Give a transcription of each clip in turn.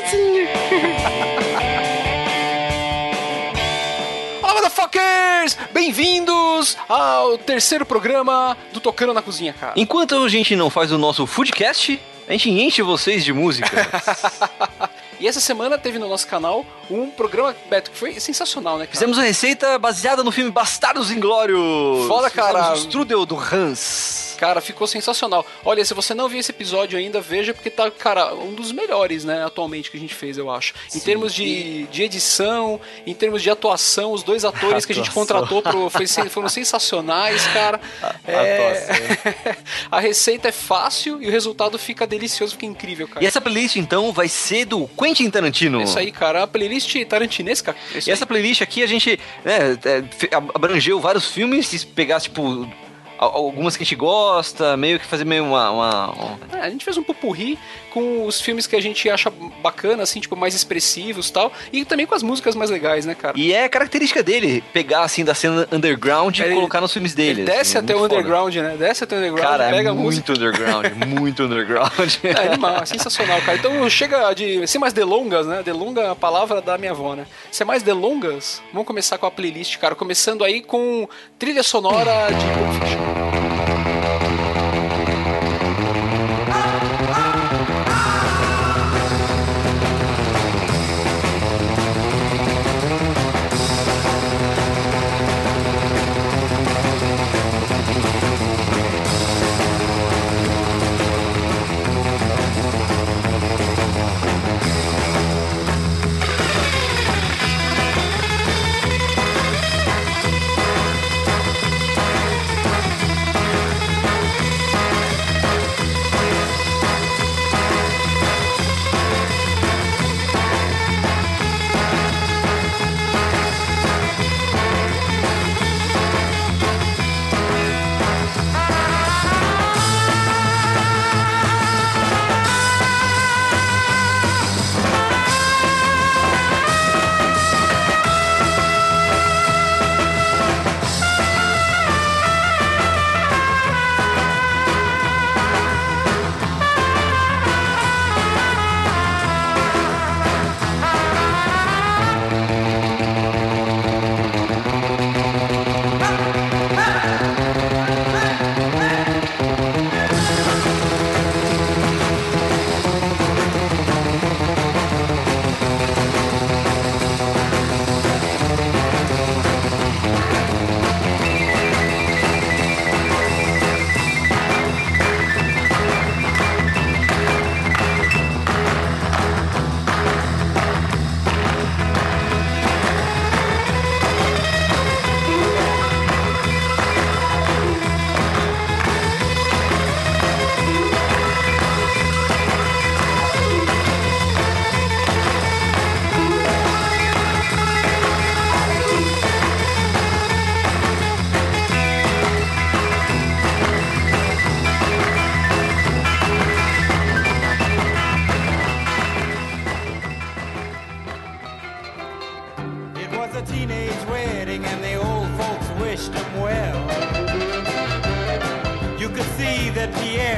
cozinha. Olá, motherfuckers! Bem-vindos ao terceiro programa do Tocando na Cozinha, cara. Enquanto a gente não faz o nosso foodcast, a gente enche vocês de música. E essa semana teve no nosso canal um programa, Beto, que foi sensacional, né? Cara? Fizemos uma receita baseada no filme Bastardos Inglórios. Foda, cara. Fizemos o strudel do Hans. Cara, ficou sensacional. Olha, se você não viu esse episódio ainda, veja, porque tá, cara, um dos melhores, né, atualmente que a gente fez, eu acho. Em termos de, de edição, em termos de atuação, os dois atores que a gente contratou pro, foi foram sensacionais, cara. É, a receita é fácil e o resultado fica delicioso, fica incrível, cara. E essa playlist, então, vai ser do Quentin Tarantino. É Isso aí, cara, a playlist tarantinesca. é isso E aí. essa playlist aqui a gente né, é, abrangeu vários filmes, se pegar, tipo, algumas que a gente gosta, meio que fazer meio uma. uma- um- É, a gente fez um pupurri com os filmes que a gente acha bacana, assim, tipo, mais expressivos e tal. E também com as músicas mais legais, né, cara? E é característica dele pegar, assim, da cena underground e Ele- colocar nos filmes dele. Ele desce assim, até o foda. underground, né? Desce até o underground, Cara, pega é a música. muito underground, muito underground. É animal, é sensacional, cara. Então chega de. Sem mais delongas, né? Delonga é a palavra da minha avó, né? Sem mais delongas, vamos começar com a playlist, cara. Começando aí com trilha sonora de Pulp Fiction. Thank you.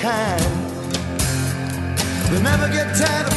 Kind. They never get tired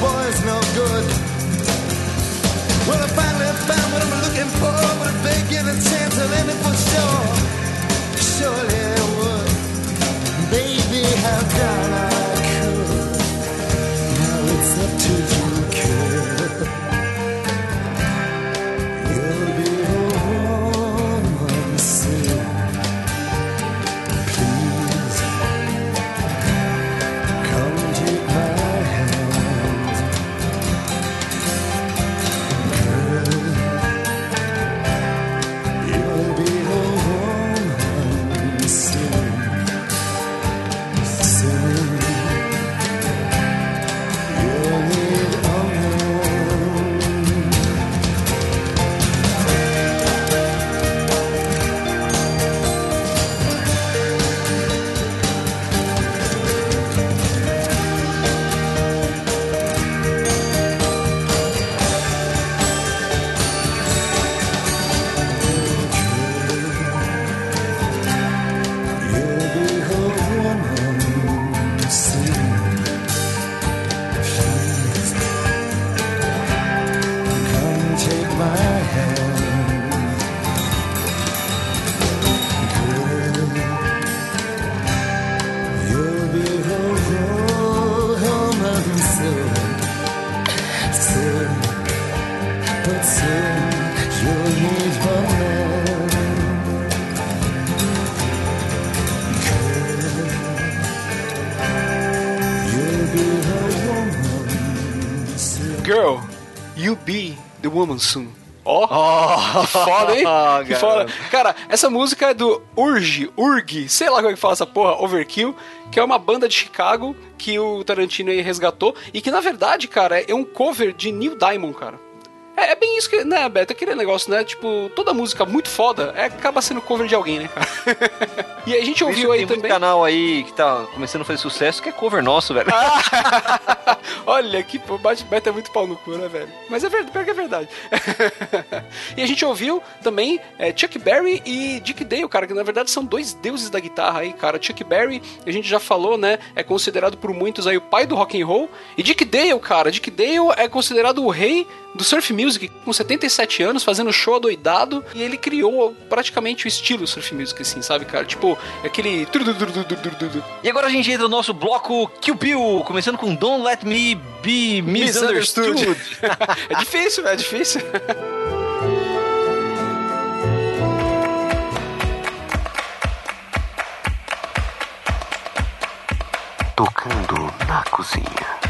boy's no good. Well, I finally found what I'm looking for. But if they give a chance, I'll end it for sure. Surely I would. Baby, how down I Ó, que foda, hein? Ah, que cara. foda. Cara, essa música é do Urge, Urg, sei lá como é que fala essa porra, Overkill, que é uma banda de Chicago que o Tarantino aí resgatou e que na verdade, cara, é um cover de Neil Diamond, cara. É, é bem isso que, né, Beto? Aquele negócio, né? Tipo, toda música muito foda é, acaba sendo cover de alguém, né, cara? e a gente ouviu aí tem também. canal aí que tá começando a fazer sucesso que é cover nosso, velho. Olha, que Beto é muito pau no cu, né, velho? Mas é verdade, pior que é verdade. e a gente ouviu também é, Chuck Berry e Dick Dale, cara, que na verdade são dois deuses da guitarra aí, cara. Chuck Berry, a gente já falou, né, é considerado por muitos aí o pai do rock and roll. E Dick Dale, cara, Dick Dale é considerado o rei do surf music, com 77 anos, fazendo show adoidado, e ele criou praticamente o estilo surf music, assim, sabe, cara? Tipo, aquele. E agora a gente entra no nosso bloco Kill Bill, começando com Don't Let Me Be Misunderstood. é difícil, é difícil. Tocando na cozinha.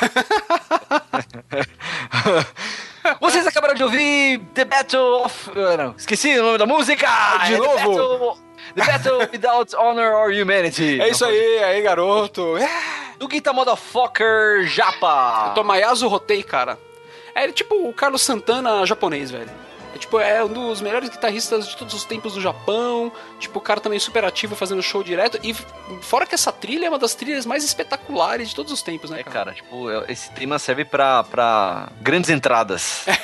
Vocês acabaram de ouvir The Battle of. ah, Não, esqueci o nome da música! De É novo? The Battle, The Battle Without Honor or Humanity. É isso aí, aí, garoto. É. Do Guitar Motherfucker Japa. Tomayasu Rotei, cara. É tipo o Carlos Santana japonês, velho. É tipo, é um dos melhores guitarristas de todos os tempos do Japão. Tipo, o cara também super ativo fazendo show direto. E fora que essa trilha é uma das trilhas mais espetaculares de todos os tempos, né, É, cara? cara, tipo, é- esse tema serve pra, pra grandes entradas.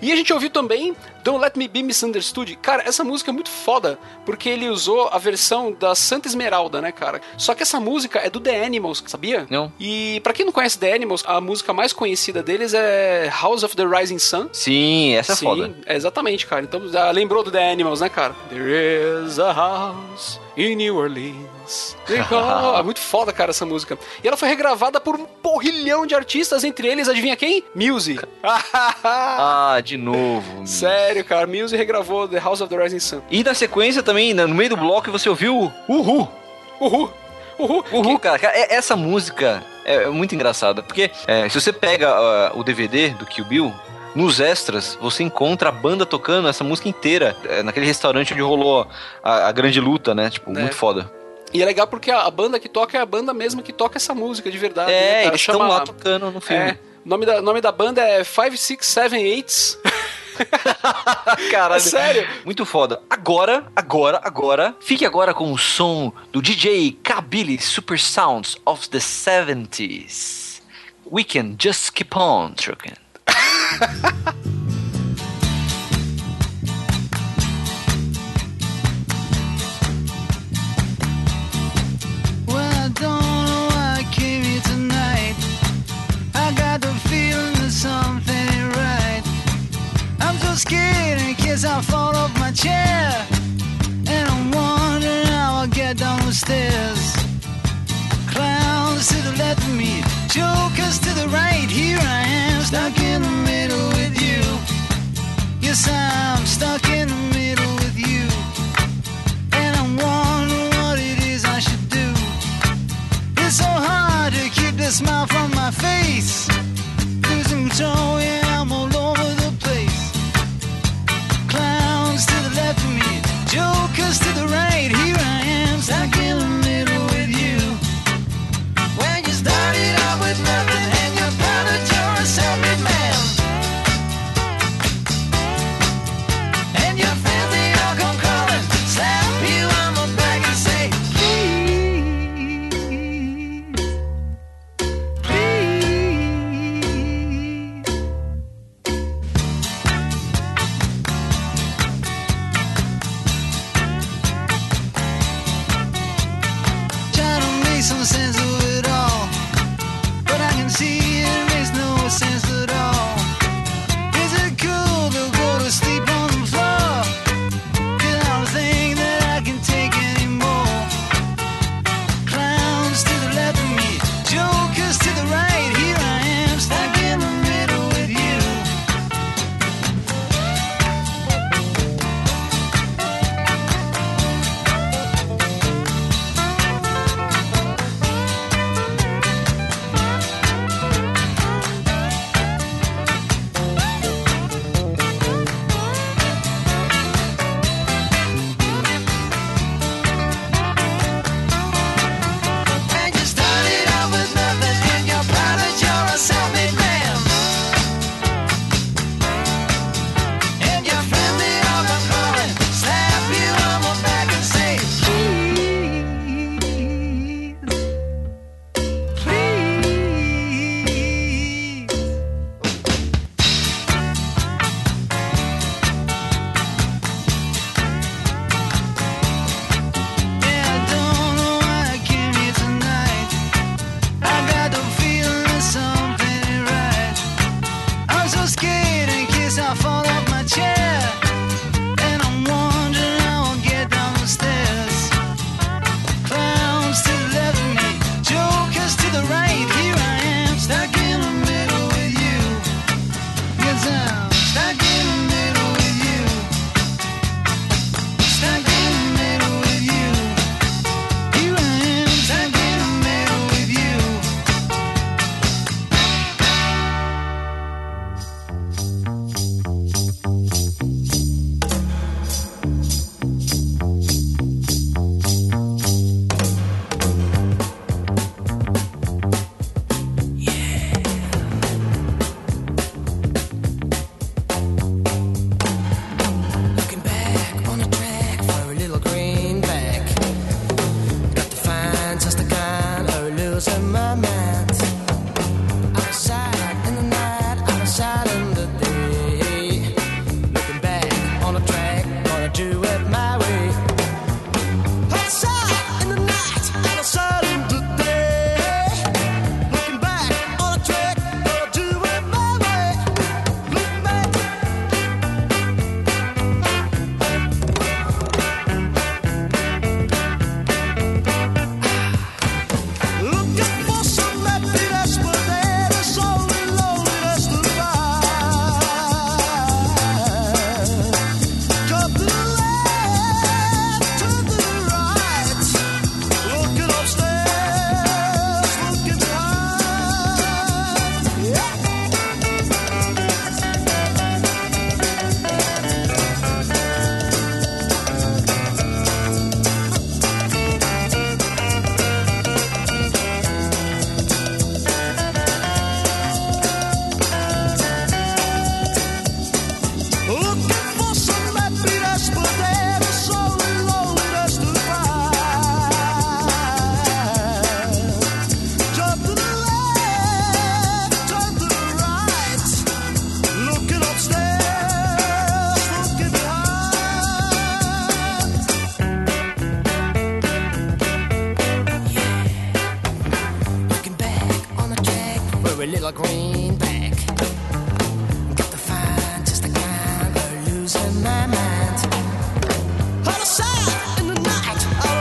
E a gente ouviu também Don't Let Me Be Misunderstood. Cara, essa música é muito foda, porque ele usou a versão da Santa Esmeralda, né, cara? Só que essa música é do The Animals, sabia? Não. E pra quem não conhece The Animals, a música mais conhecida deles é House of the Rising Sun. Sim, essa é Sim, foda. é exatamente, cara. Então, já lembrou do The Animals, né, cara? There is a house in New Orleans. é muito foda, cara, essa música. E ela foi regravada por um porrilhão de artistas, entre eles, adivinha quem? Muse. Ah, de novo. Sério, cara, Muse regravou The House of the Rising Sun. E na sequência também, no meio do bloco, você ouviu Uhul. Uhul! Uhul! Uhul, cara. É- Essa música é é muito engraçada, porque é, se você pega ah, o DVD do Kill Bill, nos extras você encontra a banda tocando essa música inteira, é, naquele restaurante onde rolou a, a grande luta, né? Tipo, Né. muito foda. E é legal porque a, a banda que toca é a banda mesma que toca essa música de verdade. né, é, cara? eles estão lá tocando no filme. É, o nome da, nome da banda é 5678. Caralho. É sério. Muito foda. Agora, agora, agora, fique agora com o som do DJ Kabili Super Sounds of the 70s. We can just keep on trucking. Clowns to the left of me, jokers to the right. Here I am, stuck in the middle with you. Yes, I'm stuck in the middle with you. And I'm wondering what it is I should do. It's so hard to keep the smile from my face. Losing control, yeah,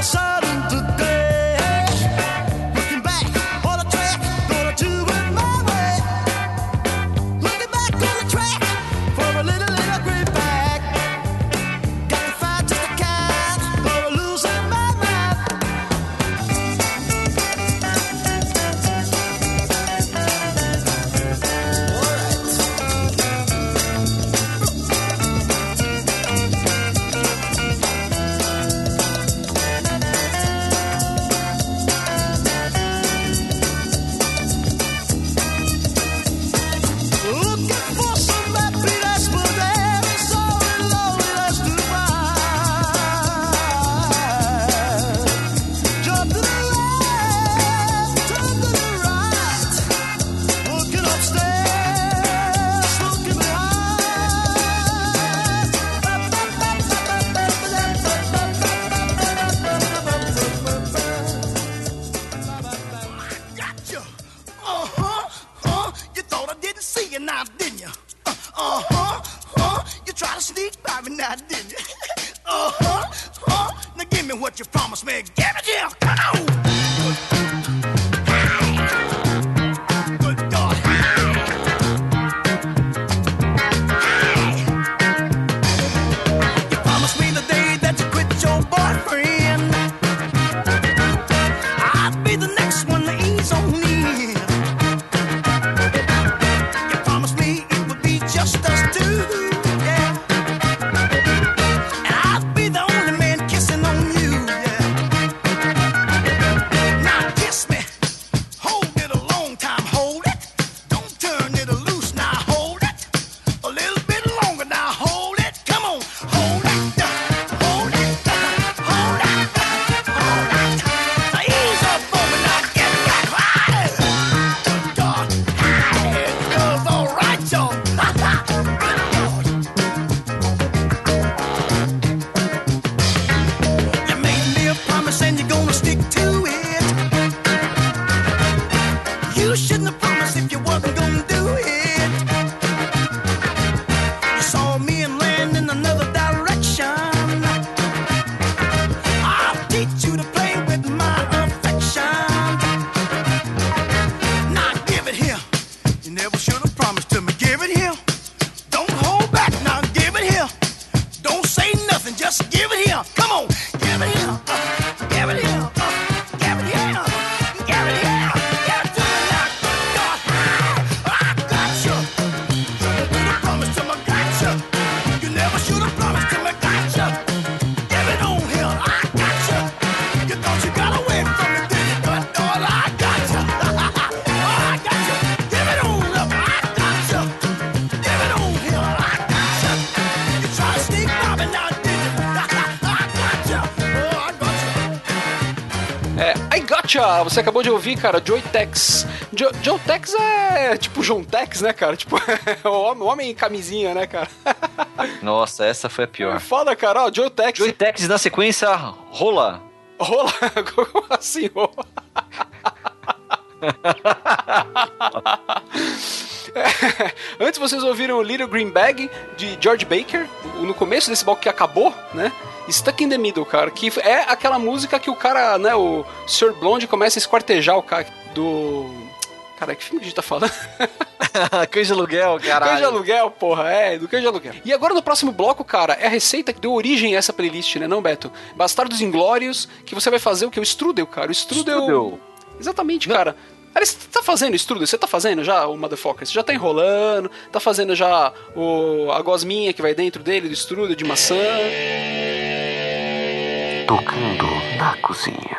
outside você acabou de ouvir, cara, Joe Tex. Jo, Joe Tex é tipo John Tex, né, cara? Tipo, é homem, homem em camisinha, né, cara? Nossa, essa foi a pior. É foda, cara, ó, Joe Tex. Joe Tex na sequência, rola. Rola? Como assim, rola? É. Antes vocês ouviram Little Green Bag de George Baker, no começo desse bloco que acabou, né? Stuck in the Middle, cara, que é aquela música que o cara, né, o Sr. Blonde começa a esquartejar o cara do. Cara, que filme que a gente tá falando? Cães de aluguel, caralho. Cães de aluguel, porra, é, do Cães de aluguel. E agora no próximo bloco, cara, é a receita que deu origem a essa playlist, né, não, Beto? Bastardos Inglórios, que você vai fazer o que? O Strudel, cara. O Strudel. Strudel. Exatamente, não, cara. Cara, você tá fazendo estudo? Você tá fazendo já o motherfucker? Você já tá enrolando? Tá fazendo já o, a gosminha que vai dentro dele, do estrudo, de maçã? Tocando na cozinha.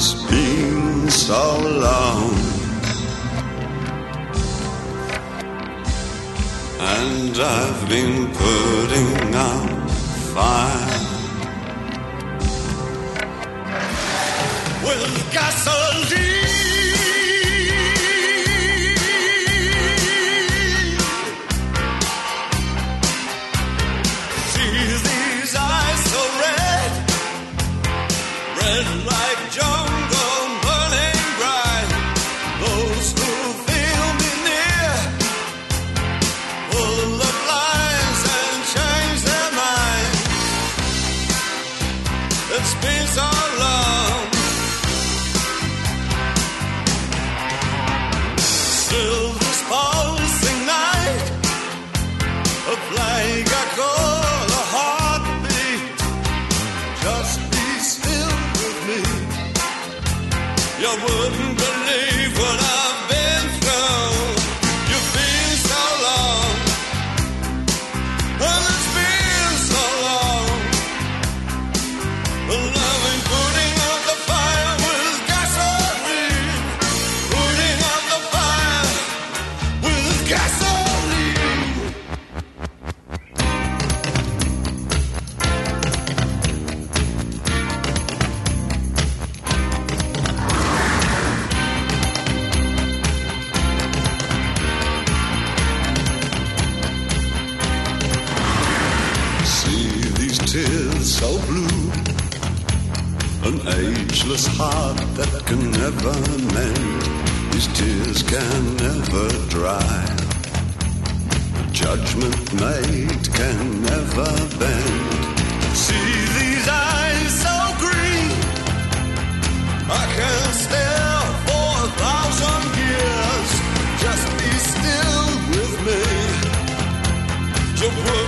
it's been so long And I've been putting out fire. With gasoline can never dry. Judgment made can never bend. See these eyes so green. I can stare for a thousand years. Just be still with me. You wouldn't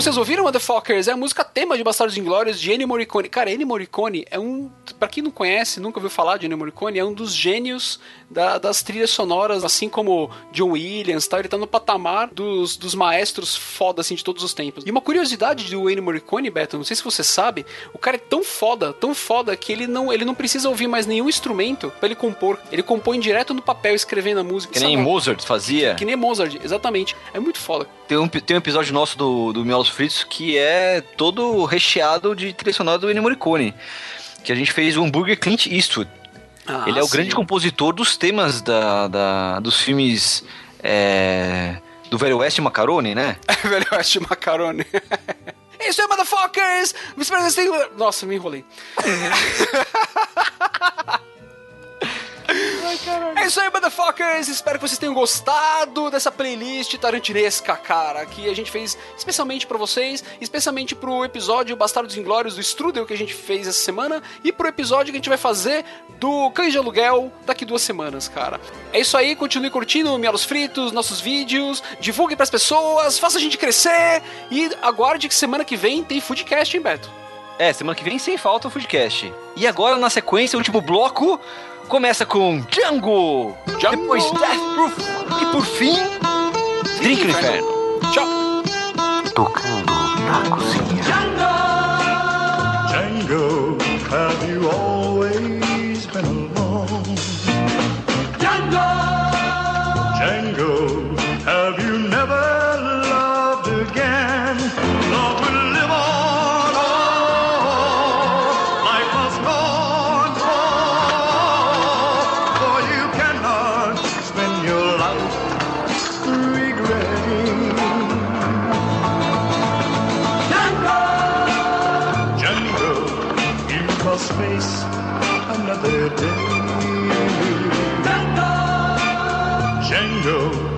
vocês ouviram, Motherfuckers, é a música tema de Bastardos Inglórios de Ennio Morricone. Cara, Ennio Morricone é um. Pra quem não conhece, nunca ouviu falar de Ennio Morricone, é um dos gênios da- das trilhas sonoras, assim como John Williams, tá? Ele tá no patamar dos, dos maestros foda, assim, de todos os tempos. E uma curiosidade do Ennio Morricone, Beto, não sei se você sabe, o cara é tão foda, tão foda, que ele não, ele não precisa ouvir mais nenhum instrumento pra ele compor. Ele compõe direto no papel, escrevendo a música. Que nem Sabe? Mozart fazia. Que nem Mozart, exatamente. É muito foda. Tem um, tem um episódio nosso do, do Miolos Fritos que é todo recheado de trilha sonora do Ennio Morricone. Que a gente fez o hambúrguer Clint Eastwood. Ah, Ele é o sim. grande compositor dos temas da, da- dos filmes é, do Velho Oeste Macaroni, né? Velho Oeste Macarone. É isso aí, motherfuckers! Me espero que vocês tenham... Nossa, me enrolei. É isso aí, motherfuckers! Espero que vocês tenham gostado dessa playlist tarantinesca, cara, que a gente fez especialmente pra vocês, especialmente pro episódio Bastardos Inglórios do Strudel que a gente fez essa semana e pro episódio que a gente vai fazer do Cães de Aluguel daqui duas semanas, cara. É isso aí, continue curtindo Mielos Fritos, nossos vídeos, divulgue pras pessoas, faça a gente crescer e aguarde que semana que vem tem Foodcast, hein, Beto? É, semana que vem sem falta o Foodcast. E agora, na sequência, o último bloco começa com Django, Django. depois Death Proof e por fim, Drink no Inferno. Tchau! Tocando na cozinha. Django, have you always holiday. Jingle. Jingle.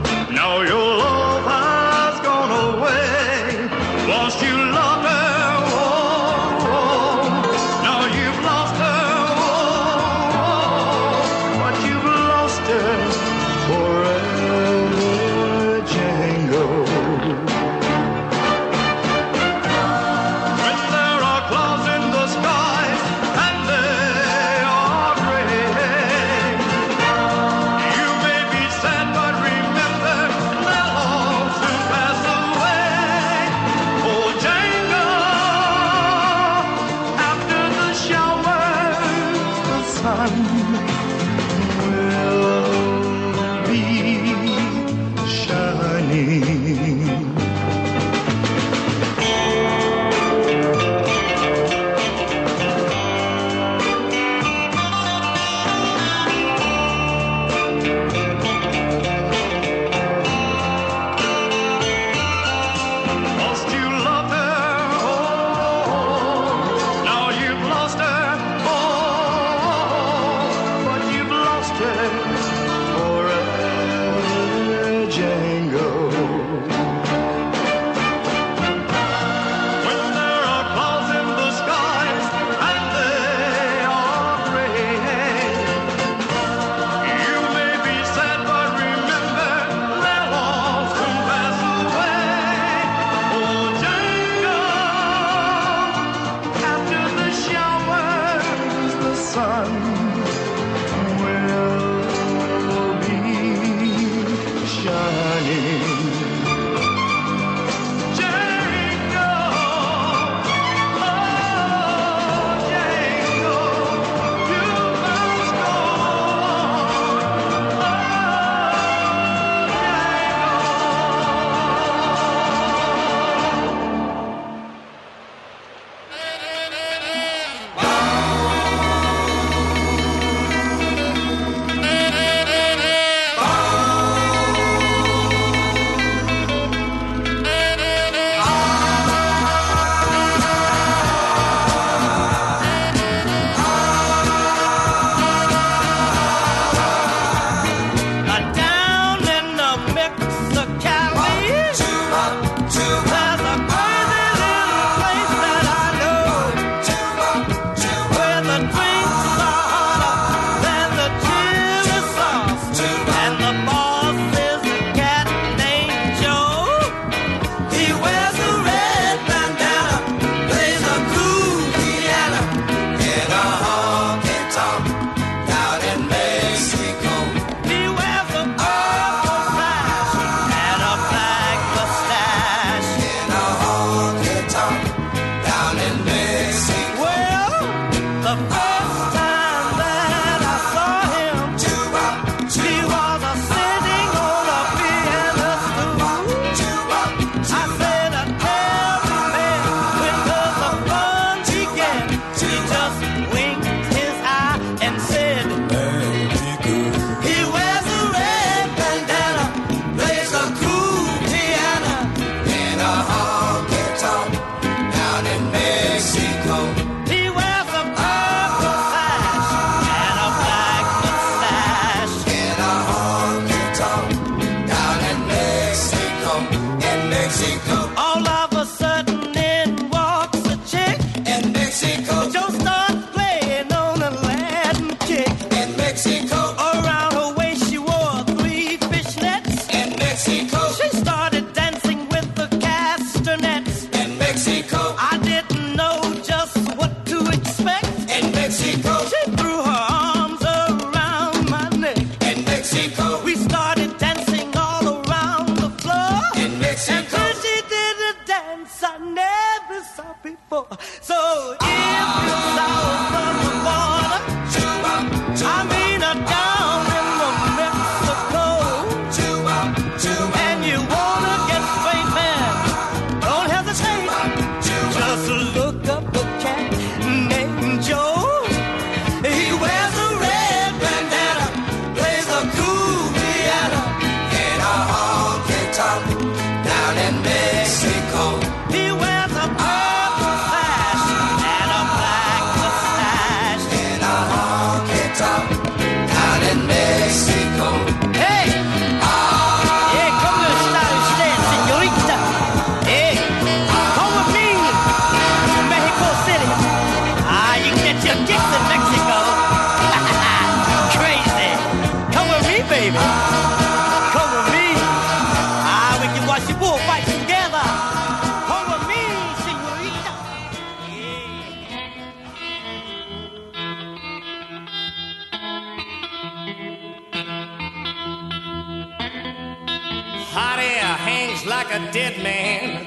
hot air hangs like a dead man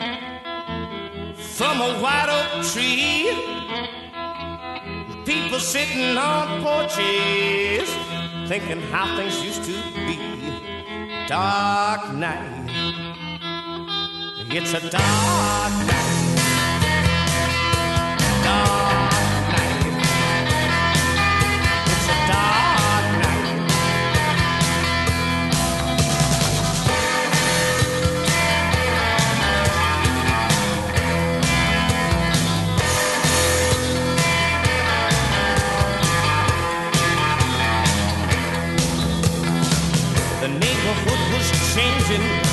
from a white oak tree. People sitting on porches thinking how things used to be. Dark night. It's a dark night. Dark vision.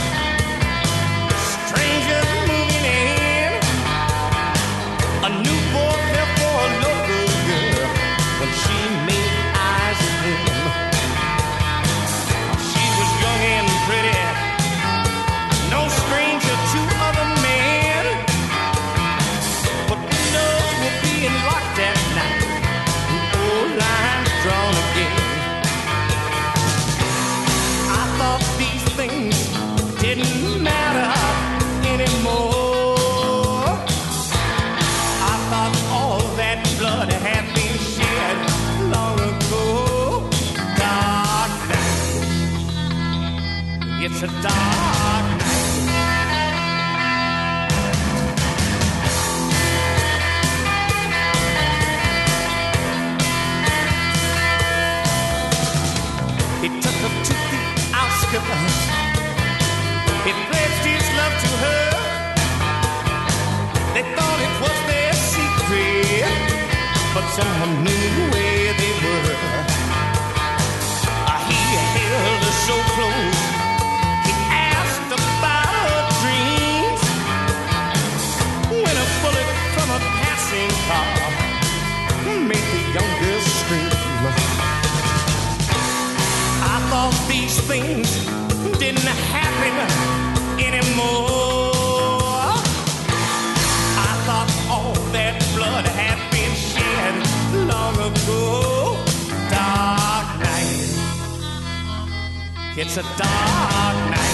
the Oscar. He pledged his love to her. They thought it was their secret, but someone knew where they were. Ah, he held her so close. He asked about her dreams when a bullet from a passing car. things didn't happen anymore. I thought all that blood had been shed long ago. Dark night. It's a dark night.